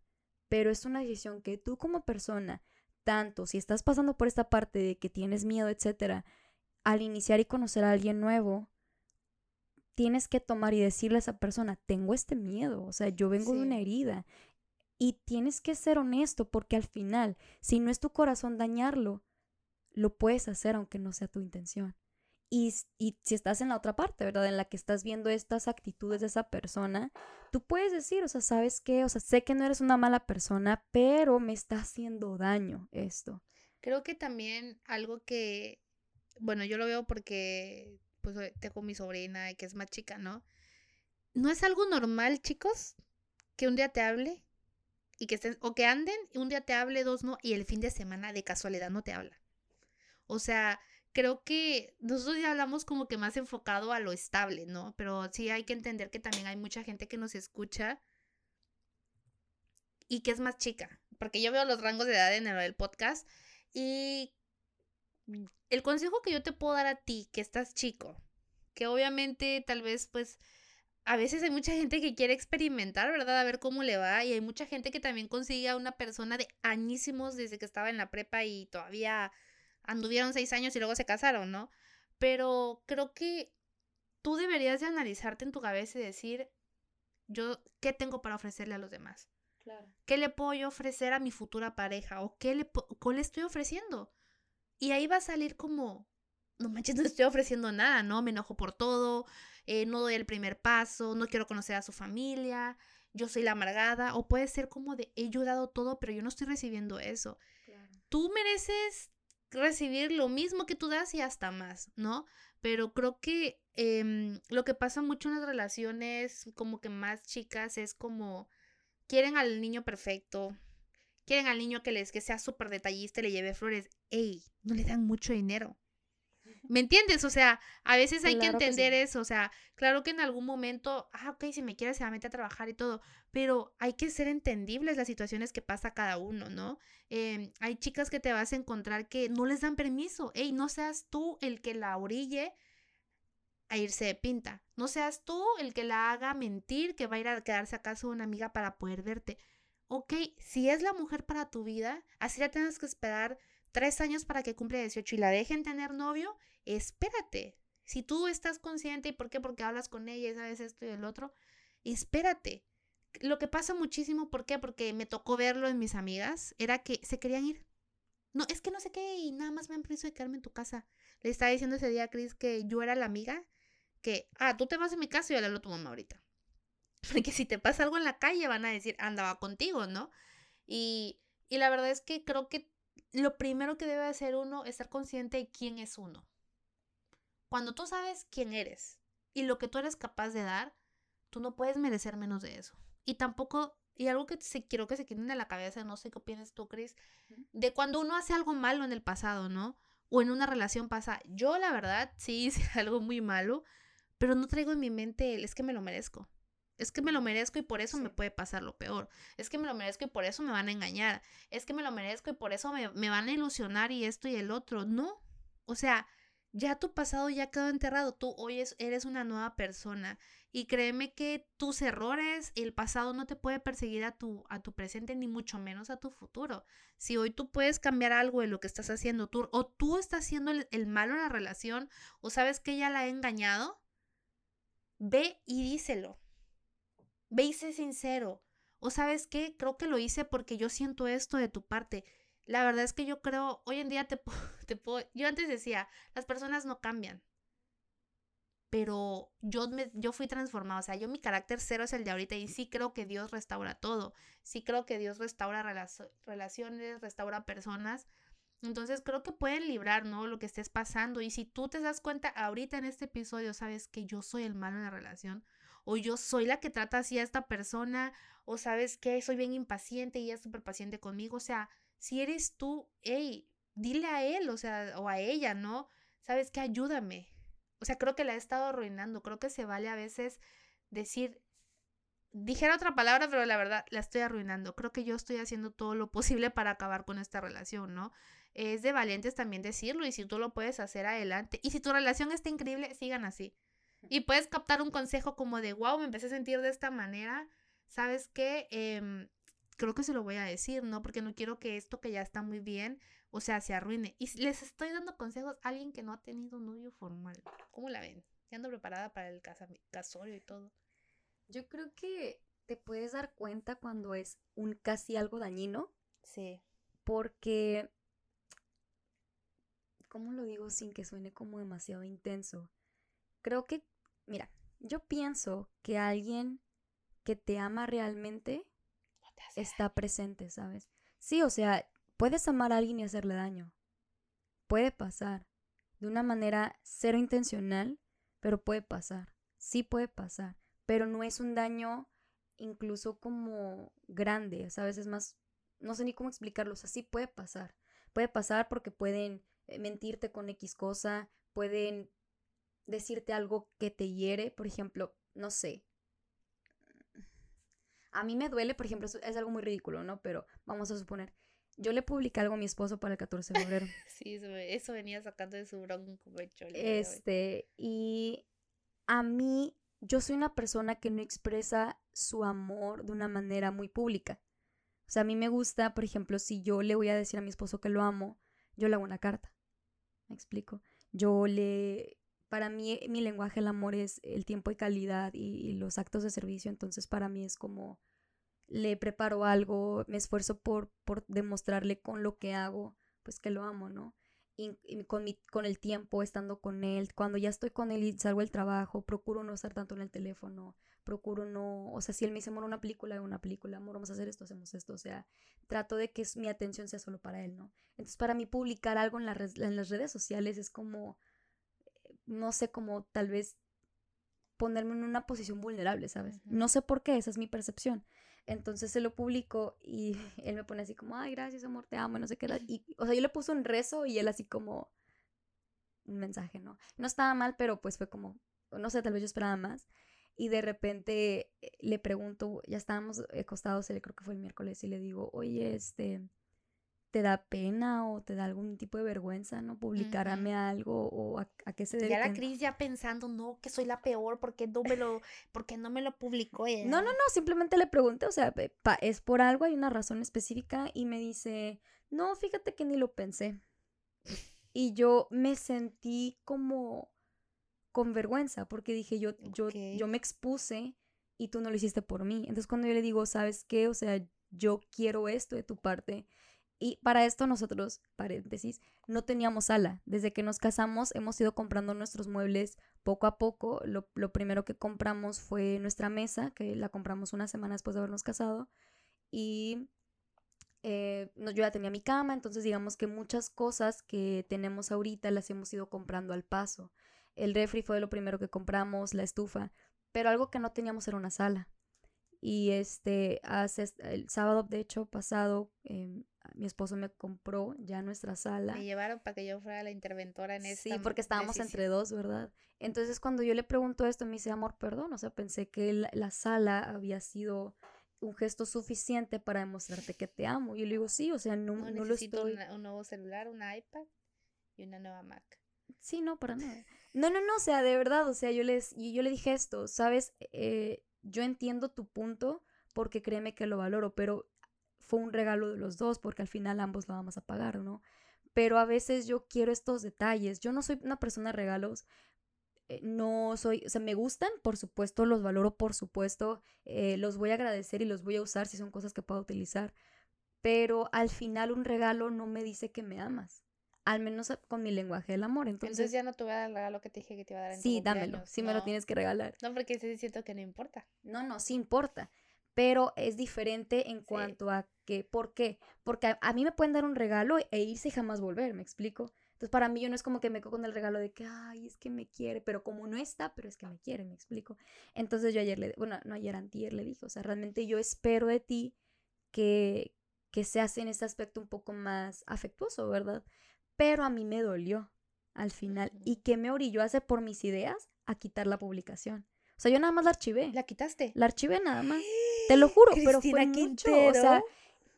pero es una decisión que tú como persona, tanto si estás pasando por esta parte de que tienes miedo, etcétera, al iniciar y conocer a alguien nuevo, tienes que tomar y decirle a esa persona, tengo este miedo, o sea, yo vengo de una herida. Y tienes que ser honesto porque al final, si no es tu corazón dañarlo, lo puedes hacer aunque no sea tu intención. Y, y, si estás en la otra parte, ¿verdad? En la que estás viendo estas actitudes de esa persona, tú puedes decir, o sea, ¿sabes qué? O sea, sé que no eres una mala persona, pero me está haciendo daño esto. Creo que también algo que bueno, yo lo veo porque pues tengo mi sobrina que es más chica, ¿no? No es algo normal, chicos, que un día te hable y que estén, o que anden, y un día te hable, dos no, y el fin de semana de casualidad no te habla. O sea, creo que nosotros ya hablamos como que más enfocado a lo estable, ¿no? Pero sí hay que entender que también hay mucha gente que nos escucha y que es más chica, porque yo veo los rangos de edad en el podcast y el consejo que yo te puedo dar a ti, que estás chico, que obviamente tal vez pues a veces hay mucha gente que quiere experimentar, ¿verdad? A ver cómo le va. Y hay mucha gente que también consigue a una persona de añísimos desde que estaba en la prepa y todavía anduvieron seis años y luego se casaron, ¿no? Pero creo que tú deberías de analizarte en tu cabeza y decir, yo, ¿qué tengo para ofrecerle a los demás? Claro. ¿Qué le puedo yo ofrecer a mi futura pareja? ¿O qué le, qué le estoy ofreciendo? Y ahí va a salir como, no manches, no estoy ofreciendo nada, ¿no? Me enojo por todo, eh, no doy el primer paso, no quiero conocer a su familia, yo soy la amargada, o puede ser como de, he ayudado todo, pero yo no estoy recibiendo eso. Tú mereces recibir lo mismo que tú das y hasta más, ¿no? Pero creo que em, lo que pasa mucho en las relaciones como que más chicas es como quieren al niño perfecto, quieren al niño que les que sea súper detallista y le lleve flores. Ey, no le dan mucho dinero. ¿Me entiendes? O sea, a veces hay que entender eso. O sea, claro que en algún momento, ah, ok, si me quieres se va a meter a trabajar y todo, pero hay que ser entendibles las situaciones que pasa cada uno, ¿no? Em, hay chicas que te vas a encontrar que no les dan permiso. Ey, no seas tú el que la orille a irse de pinta. No seas tú el que la haga mentir, que va a ir a quedarse a casa de una amiga para poder verte. Ok, si es la mujer para tu vida, así la tienes que esperar tres años para que cumpla 18 y la dejen tener novio, espérate. Si tú estás consciente, ¿y por qué? Porque hablas con ella y sabes esto y el otro, espérate. Lo que pasa muchísimo, ¿por qué? Porque me tocó verlo en mis amigas, era que se querían ir. No, es que no sé qué, y nada más me han permiso de quedarme en tu casa. Le estaba diciendo ese día a Chris que yo era la amiga que, ah, tú te vas a mi casa y yo le hablo a tu mamá ahorita. Porque si te pasa algo en la calle van a decir, andaba contigo, ¿no? Y, y la verdad es que creo que lo primero que debe hacer uno es estar consciente de quién es uno. Cuando tú sabes quién eres y lo que tú eres capaz de dar, tú no puedes merecer menos de eso. Y tampoco, y algo que se, quiero que se queden de la cabeza, no sé qué opinas tú, Chris, de cuando uno hace algo malo en el pasado, ¿no? O en una relación pasada. Yo, la verdad, sí hice algo muy malo, pero no traigo en mi mente el es que me lo merezco. Es que me lo merezco y por eso me puede pasar lo peor. Es que me lo merezco y por eso me van a engañar. Es que me lo merezco y por eso me, me van a ilusionar y esto y el otro. No. O sea, ya tu pasado ya quedó enterrado, tú hoy eres una nueva persona y créeme que tus errores, el pasado no te puede perseguir a tu, a tu presente ni mucho menos a tu futuro. Si hoy tú puedes cambiar algo de lo que estás haciendo tú o tú estás haciendo el, malo en la relación o sabes que ella la ha engañado, ve y díselo. Ve sincero. O sabes qué, creo que lo hice porque yo siento esto de tu parte. La verdad es que yo creo, hoy en día te, te puedo, yo antes decía, las personas no cambian, pero yo, me, yo fui transformada, o sea, yo mi carácter cero es el de ahorita y sí creo que Dios restaura todo, sí creo que Dios restaura relaciones, restaura personas, entonces creo que pueden librar, ¿no? Lo que estés pasando. Y si tú te das cuenta ahorita en este episodio, sabes que yo soy el malo en la relación, o yo soy la que trata así a esta persona, o sabes que soy bien impaciente y ella es súper paciente conmigo, o sea, si eres tú, hey, dile a él, o sea, o a ella, ¿no? ¿Sabes qué? Ayúdame. O sea, creo que la he estado arruinando. Creo que se vale a veces decir, dijera otra palabra, pero la verdad la estoy arruinando. Creo que yo estoy haciendo todo lo posible para acabar con esta relación, ¿no? Es de valientes también decirlo y si tú lo puedes hacer adelante. Y si tu relación está increíble, sigan así. Y puedes captar un consejo como de, wow, me empecé a sentir de esta manera. ¿Sabes qué? Eh, creo que se lo voy a decir, ¿no? Porque no quiero que esto que ya está muy bien, o sea, se arruine. Y les estoy dando consejos a alguien que no ha tenido un novio formal. ¿Cómo la ven? Ya ando preparada para el casorio y todo. Yo creo que te puedes dar cuenta cuando es un casi algo dañino. Sí. Porque, ¿cómo lo digo sin que suene como demasiado intenso? Creo que, mira, yo pienso que alguien que te ama realmente está presente, ¿sabes? Sí, o sea, puedes amar a alguien y hacerle daño. Puede pasar. De una manera cero intencional, pero puede pasar. Sí puede pasar. Pero no es un daño incluso como grande, ¿sabes? Es más, no sé ni cómo explicarlo. O sea, sí puede pasar. Puede pasar porque pueden eh, mentirte con X cosa, pueden decirte algo que te hiere, por ejemplo, no sé, a mí me duele, por ejemplo, es algo muy ridículo, ¿no? Pero vamos a suponer, yo le publiqué algo a mi esposo para el 14 de febrero. sí, eso, venía sacando de su bronco Este, y a mí yo soy una persona que no expresa su amor de una manera muy pública. O sea, a mí me gusta, por ejemplo, si yo le voy a decir a mi esposo que lo amo, yo le hago una carta. ¿Me explico? Yo le... Para mí, mi lenguaje del amor es el tiempo y calidad y, los actos de servicio. Entonces, para mí es como le preparo algo, me esfuerzo por, por demostrarle con lo que hago, pues que lo amo, ¿no? y, con, mi, con el tiempo estando con él, cuando ya estoy con él y salgo del trabajo, procuro no estar tanto en el teléfono, procuro no, o sea, si él me dice, amor, una película, una película, amor, vamos a hacer esto, hacemos esto, o sea, trato de que mi atención sea solo para él, ¿no? Entonces, para mí publicar algo en, en las redes sociales es como, no sé, como tal vez ponerme en una posición vulnerable, ¿sabes? No sé por qué, esa es mi percepción. Entonces se lo publico y él me pone así como, ay, gracias, amor, te amo, no sé qué. Y, o sea, yo le puse un rezo y él así como un mensaje, ¿no? No estaba mal, pero pues fue como, no sé, tal vez yo esperaba más. Y de repente eh, le pregunto, ya estábamos acostados, creo que fue el miércoles, y le digo, oye, este, te da pena o te da algún tipo de vergüenza, ¿no? Publicarme algo o a, qué se debe. Ya la Cris ya pensando, no, que soy la peor, porque no me lo, porque no me lo publicó ella? No, no, no, simplemente le pregunté, o sea, es por algo, hay una razón específica y me dice, no, fíjate que ni lo pensé. Y yo me sentí como con vergüenza, porque dije, yo, yo, yo me expuse y tú no lo hiciste por mí. Entonces cuando yo le digo, ¿sabes qué? O sea, yo quiero esto de tu parte y para esto nosotros, paréntesis, no teníamos sala. Desde que nos casamos hemos ido comprando nuestros muebles poco a poco. Lo, primero que compramos fue nuestra mesa, que la compramos una semana después de habernos casado. Y eh, yo ya tenía mi cama, entonces digamos que muchas cosas que tenemos ahorita las hemos ido comprando al paso. El refri fue lo primero que compramos, la estufa, pero algo que no teníamos era una sala. Y este, hace, el sábado, de hecho, pasado, em, mi esposo me compró ya nuestra sala. Me llevaron para que yo fuera la interventora en esta Sí, porque estábamos entre dos, ¿verdad? Entonces cuando yo le pregunto esto, me dice, amor, perdón, o sea, pensé que la, sala había sido un gesto suficiente para demostrarte que te amo. Y yo le digo, sí, o sea, no, no, lo estoy... un nuevo celular, un iPad y una nueva Mac. Sí, no, para nada. No, no, no, o sea, de verdad, o sea, yo, les, yo le dije esto, ¿sabes? Eh, yo entiendo tu punto porque créeme que lo valoro, pero fue un regalo de los dos porque al final ambos lo vamos a pagar, ¿no? Pero a veces yo quiero estos detalles. Yo no soy una persona de regalos. Eh, no soy, o sea, me gustan, por supuesto, los valoro, por supuesto, eh, los voy a agradecer y los voy a usar si son cosas que puedo utilizar. Pero al final un regalo no me dice que me amas al menos con mi lenguaje del amor. Entonces, ya no te voy a dar el regalo que te dije que te iba a dar en Sí, dámelo, sí me lo tienes que regalar. No, porque sí siento que no importa. No, no, sí importa pero es diferente en cuanto a que, ¿por qué? Porque a, mí me pueden dar un regalo e irse y jamás volver, ¿me explico? Entonces para mí yo no es como que me quedo con el regalo de que, ay, es que me quiere, pero como no está, pero es que me quiere, ¿me explico? Entonces yo ayer le, bueno, no ayer, antier le dije, o sea, realmente yo espero de ti que, que seas en ese aspecto un poco más afectuoso, ¿verdad? Pero a mí me dolió al final. ¿Y qué me orilló a hacer por mis ideas? A quitar la publicación. O sea, yo nada más la archivé. ¿La quitaste? La archivé nada más. Te lo juro, pero fue mucho, o sea,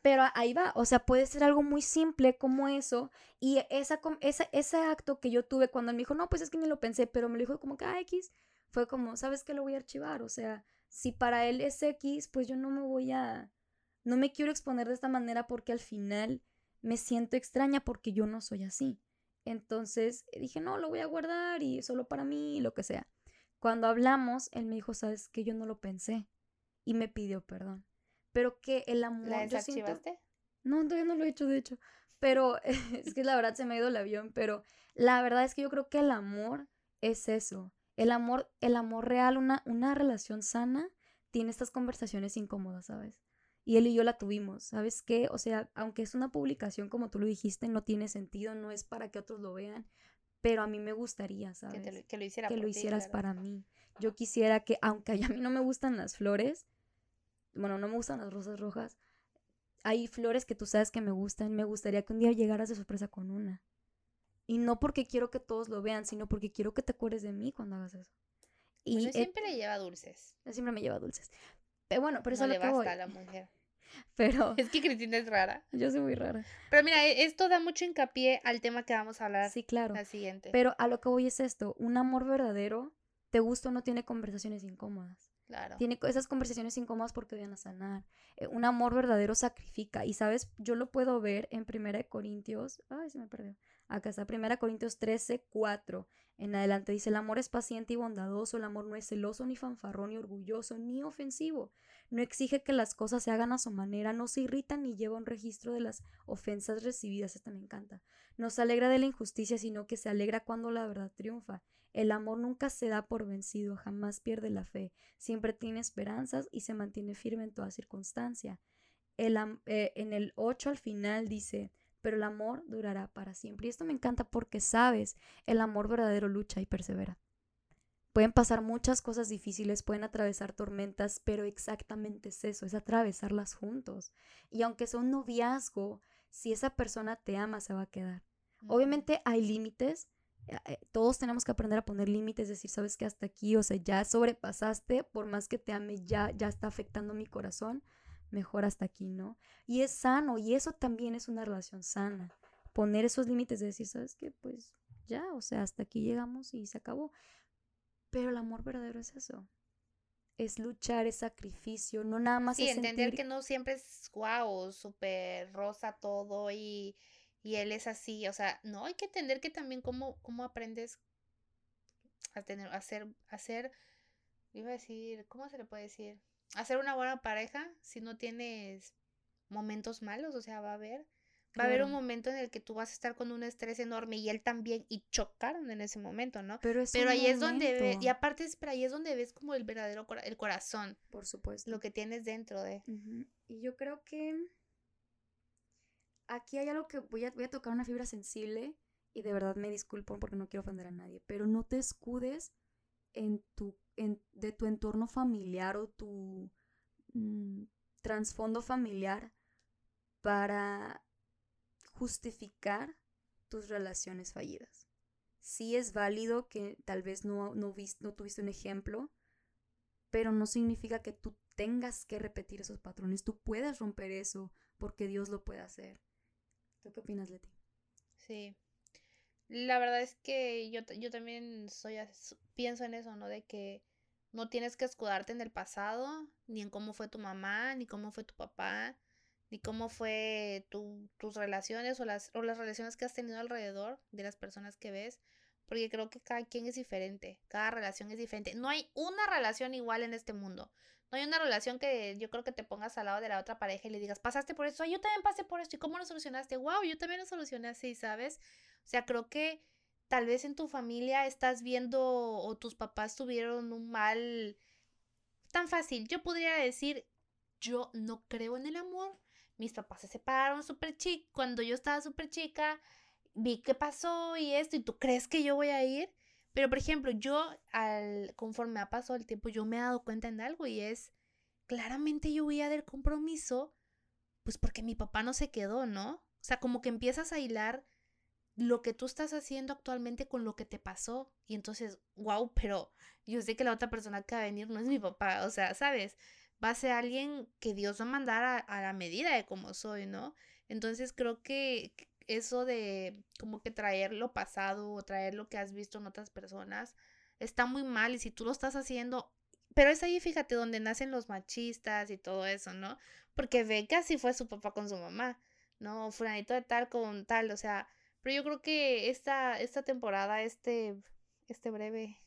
pero ahí va, o sea, puede ser algo muy simple como eso y esa, esa, ese acto que yo tuve cuando él me dijo, no, pues es que ni lo pensé, pero me lo dijo como que, ah, X, fue como, ¿sabes qué? Lo voy a archivar, o sea, si para él es X, pues yo no me voy a, no me quiero exponer de esta manera porque al final me siento extraña porque yo no soy así. Entonces dije, no, lo voy a guardar y solo para mí, lo que sea. Cuando hablamos, él me dijo, sabes que yo no lo pensé y me pidió perdón. Pero que el amor... ¿La desactivaste? No, todavía no lo he hecho, de hecho. Pero es que la verdad se me ha ido el avión, pero la verdad es que yo creo que el amor es eso. El amor, el amor real, una, una relación sana, tiene estas conversaciones incómodas, ¿sabes? Y él y yo la tuvimos, ¿sabes qué? O sea, aunque es una publicación, como tú lo dijiste, no tiene sentido, no es para que otros lo vean, pero a mí me gustaría, ¿sabes? Que, lo, hiciera que lo hicieras para mí. Yo quisiera que, aunque a mí no me gustan las flores, bueno, no me gustan las rosas rojas, hay flores que tú sabes que me gustan, me gustaría que un día llegaras de sorpresa con una. Y no porque quiero que todos lo vean, sino porque quiero que te acuerdes de mí cuando hagas eso. Y siempre le lleva dulces. Siempre me lleva dulces. Pero bueno, pero eso le basta voy. a la mujer. Pero. Es que Cristina es rara. Yo soy muy rara. Pero mira, e, esto da mucho hincapié al tema que vamos a hablar. Sí, claro. La siguiente. Pero a lo que voy es esto: un amor verdadero te gusta o no tiene conversaciones incómodas. Tiene esas conversaciones incómodas porque vienen a sanar. Eh, un amor verdadero sacrifica. Y sabes, yo lo puedo ver en Primera de Corintios. Ay, se me perdió. Acá está, Primera Corintios 13, 4. En adelante dice, el amor es paciente y bondadoso, el amor no es celoso, ni fanfarrón, ni orgulloso, ni ofensivo. No exige que las cosas se hagan a su manera, no se irrita ni lleva un registro de las ofensas recibidas. Esta me encanta. No se alegra de la injusticia, sino que se alegra cuando la verdad triunfa. El amor nunca se da por vencido, jamás pierde la fe, siempre tiene esperanzas y se mantiene firme en toda circunstancia. El eh, en el 8 al final dice, pero el amor durará para siempre. Y esto me encanta porque sabes, el amor verdadero lucha y persevera. Pueden pasar muchas cosas difíciles, pueden atravesar tormentas, pero exactamente es eso, es atravesarlas juntos. Y aunque sea un noviazgo, si esa persona te ama, se va a quedar. Obviamente hay límites, todos tenemos que aprender a poner límites, decir, sabes que hasta aquí, o sea, ya sobrepasaste, por más que te ame, ya, ya está afectando mi corazón, mejor hasta aquí, ¿no? Y es sano, y eso también es una relación sana, poner esos límites de decir, sabes que, pues ya, o sea, hasta aquí llegamos y se acabó. Pero el amor verdadero es eso, es luchar, es sacrificio, no nada más Sí, es entender sentir- que no siempre es guau, súper rosa todo y, y él es así, o sea, no, hay que entender que también cómo, cómo aprendes a tener, a ser, a ser, iba a decir, ¿cómo se le puede decir? A ser una buena pareja si no tienes momentos malos, o sea, va a haber, va a haber un momento en el que tú vas a estar con un estrés enorme y él también, y chocaron en ese momento, ¿no? Pero, es Pero ahí es donde ves, y aparte es, pero ahí es donde ves como el verdadero, cora- el corazón, por supuesto. lo que tienes dentro de... Ujú. Y yo creo que aquí hay algo que voy a, voy a tocar una fibra sensible y de verdad me disculpo porque no quiero ofender a nadie, pero no te escudes en tu, de tu entorno familiar o tu mm, trasfondo familiar para justificar tus relaciones fallidas. Sí es válido que tal vez no, no, vis- no tuviste un ejemplo, pero no significa que tú tengas que repetir esos patrones. Tú puedes romper eso porque Dios lo puede hacer. ¿Tú qué opinas, Leti? Sí. La verdad es que yo, yo también soy pienso en eso, ¿no? De que no tienes que escudarte en el pasado, ni en cómo fue tu mamá, ni cómo fue tu papá, ni cómo fue tu, tus relaciones o las, o las relaciones que has tenido alrededor de las personas que ves, porque creo que cada quien es diferente, cada relación es diferente. No hay una relación igual en este mundo. No hay una relación que yo creo que te pongas al lado de la otra pareja y le digas, pasaste por esto, "Ay, yo también pasé por esto, ¿y cómo lo solucionaste? Wow, yo también lo solucioné así, ¿sabes? O sea, creo que tal vez en tu familia estás viendo o tus papás tuvieron un mal tan fácil. Yo podría decir, yo no creo en el amor. Mis papás se separaron súper chica. Cuando yo estaba súper chica, vi qué pasó y esto, y tú crees que yo voy a ir. Pero, por ejemplo, yo, al, conforme ha pasado el tiempo, yo me he dado cuenta en algo y es, claramente yo voy a del compromiso, pues porque mi papá no se quedó, ¿no? O sea, como que empiezas a hilar lo que tú estás haciendo actualmente con lo que te pasó. Y entonces, wow, pero yo sé que la otra persona que va a venir no es mi papá. O sea, ¿sabes? Va a ser alguien que Dios va a mandar a, a la medida de cómo soy, ¿no? Entonces creo que eso de como que traer lo pasado o traer lo que has visto en otras personas está muy mal. Y si tú lo estás haciendo, pero es ahí, fíjate, donde nacen los machistas y todo eso, ¿no? Porque ve que así fue su papá con su mamá, ¿no? Fulanito de tal con tal, o sea, pero yo creo que esta, esta temporada, este, este breve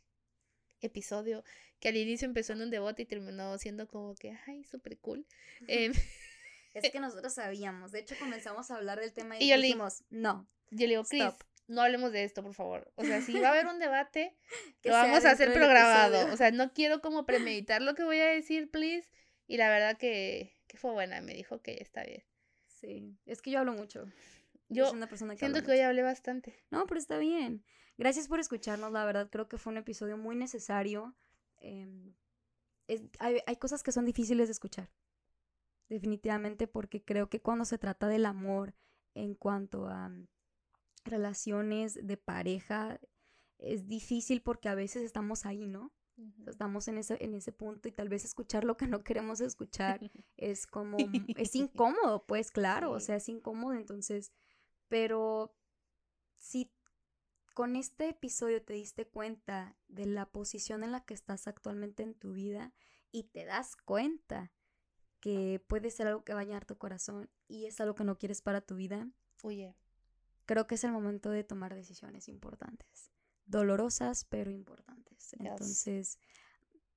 episodio, que al inicio empezó en un debate y terminó siendo como que, ay, súper cool. em, Es que nosotros sabíamos. De hecho, comenzamos a hablar del tema y, Y yo le- dijimos, no. yo le digo, Chris, Stop. no hablemos de esto, por favor. O sea, si va a haber un debate, Que lo vamos a hacer programado. O sea, no quiero como premeditar lo que voy a decir, please. Y la verdad que, que fue buena, me dijo que está bien. Sí, es que yo hablo mucho. Yo una persona que siento que hoy mucho. hablé bastante. No, pero está bien. Gracias por escucharnos, la verdad creo que fue un episodio muy necesario. Em, es- hay, hay cosas que son difíciles de escuchar, definitivamente, porque creo que cuando se trata del amor en cuanto a mm, relaciones de pareja, es difícil porque a veces estamos ahí, ¿no? Estamos en ese, en ese punto y tal vez escuchar lo que no queremos escuchar es como, es incómodo, pues claro, o sea, es incómodo, entonces, pero si con este episodio te diste cuenta de la posición en la que estás actualmente en tu vida y te das cuenta que puede ser algo que va a dañar tu corazón y es algo que no quieres para tu vida, Oye, creo que es el momento de tomar decisiones importantes. Dolorosas, pero importantes. Yes. Entonces,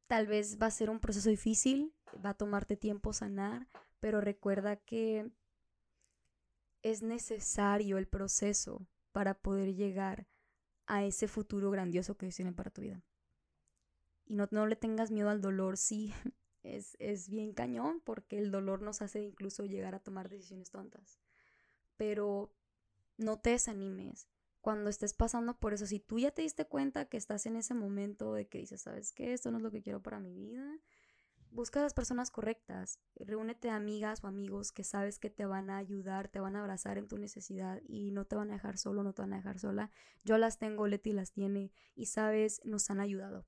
tal vez va a ser un proceso difícil, va a tomarte tiempo sanar, pero recuerda que es necesario el proceso para poder llegar a ese futuro grandioso que Dios tiene para tu vida. Y no, no le tengas miedo al dolor, sí, es, es bien cañón porque el dolor nos hace incluso llegar a tomar decisiones tontas. Pero no te desanimes. Cuando estés pasando por eso, si tú ya te diste cuenta que estás en ese momento de que dices, ¿sabes qué? Esto no es lo que quiero para mi vida. Busca a las personas correctas. Reúnete a amigas o amigos que sabes que te van a ayudar, te van a abrazar en tu necesidad y no te van a dejar solo, no te van a dejar sola. Yo las tengo, Leti las tiene y sabes, nos han ayudado.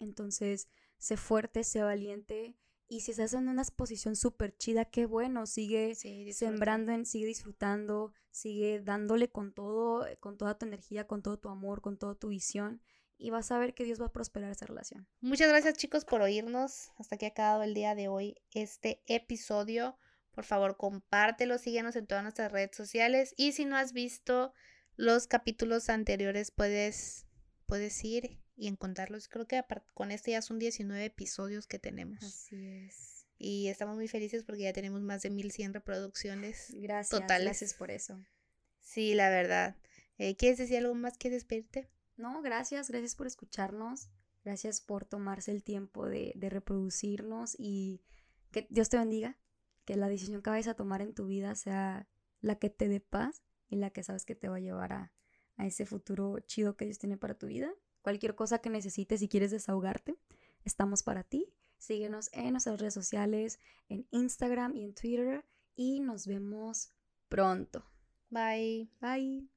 Entonces, sé fuerte, sé valiente. Y si estás en una posición súper chida, qué bueno, sigue sí, sembrando, en, sigue disfrutando, sigue dándole con todo, con toda tu energía, con todo tu amor, con toda tu visión. Y vas a ver que Dios va a prosperar esa relación. Muchas gracias chicos por oírnos. Hasta aquí ha acabado el día de hoy este episodio. Por favor, compártelo, síguenos en todas nuestras redes sociales. Y si no has visto los capítulos anteriores, puedes, puedes ir y encontrarlos. Creo que con este ya son 19 episodios que tenemos. Así es. Y estamos muy felices porque ya tenemos más de 1100 reproducciones. Gracias. Totales. Gracias por eso. Sí, la verdad. Eh, ¿Quieres decir algo más que despedirte? No, gracias, gracias por escucharnos. Gracias por tomarse el tiempo de, de reproducirnos y que Dios te bendiga. Que la decisión que vayas a tomar en tu vida sea la que te dé paz y la que sabes que te va a llevar a, a ese futuro chido que Dios tiene para tu vida. Cualquier cosa que necesites si quieres desahogarte, estamos para ti. Síguenos en nuestras redes sociales, en Instagram y en Twitter. Y nos vemos pronto. Bye. Bye.